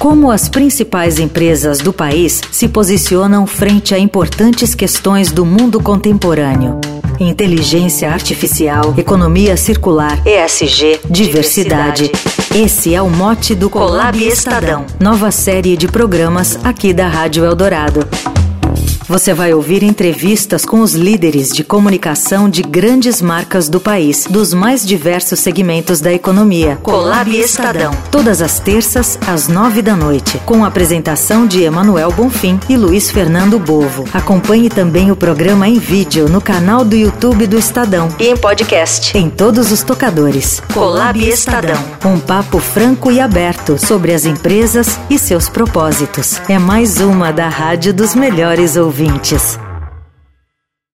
Como as principais empresas do país se posicionam frente a importantes questões do mundo contemporâneo. Inteligência artificial, economia circular, ESG, diversidade. Esse é o mote do Colab Estadão, nova série de programas aqui da Rádio Eldorado. Você vai ouvir entrevistas com os líderes de comunicação de grandes marcas do país, dos mais diversos segmentos da economia. Colab Estadão. Todas as terças, às nove da noite, com a apresentação de Emanuel Bonfim e Luiz Fernando Bovo. Acompanhe também o programa em vídeo no canal do YouTube do Estadão e em podcast em todos os tocadores. Colab Estadão. Um papo franco e aberto sobre as empresas e seus propósitos. É mais uma da Rádio dos Melhores Ouvintes ouvintes.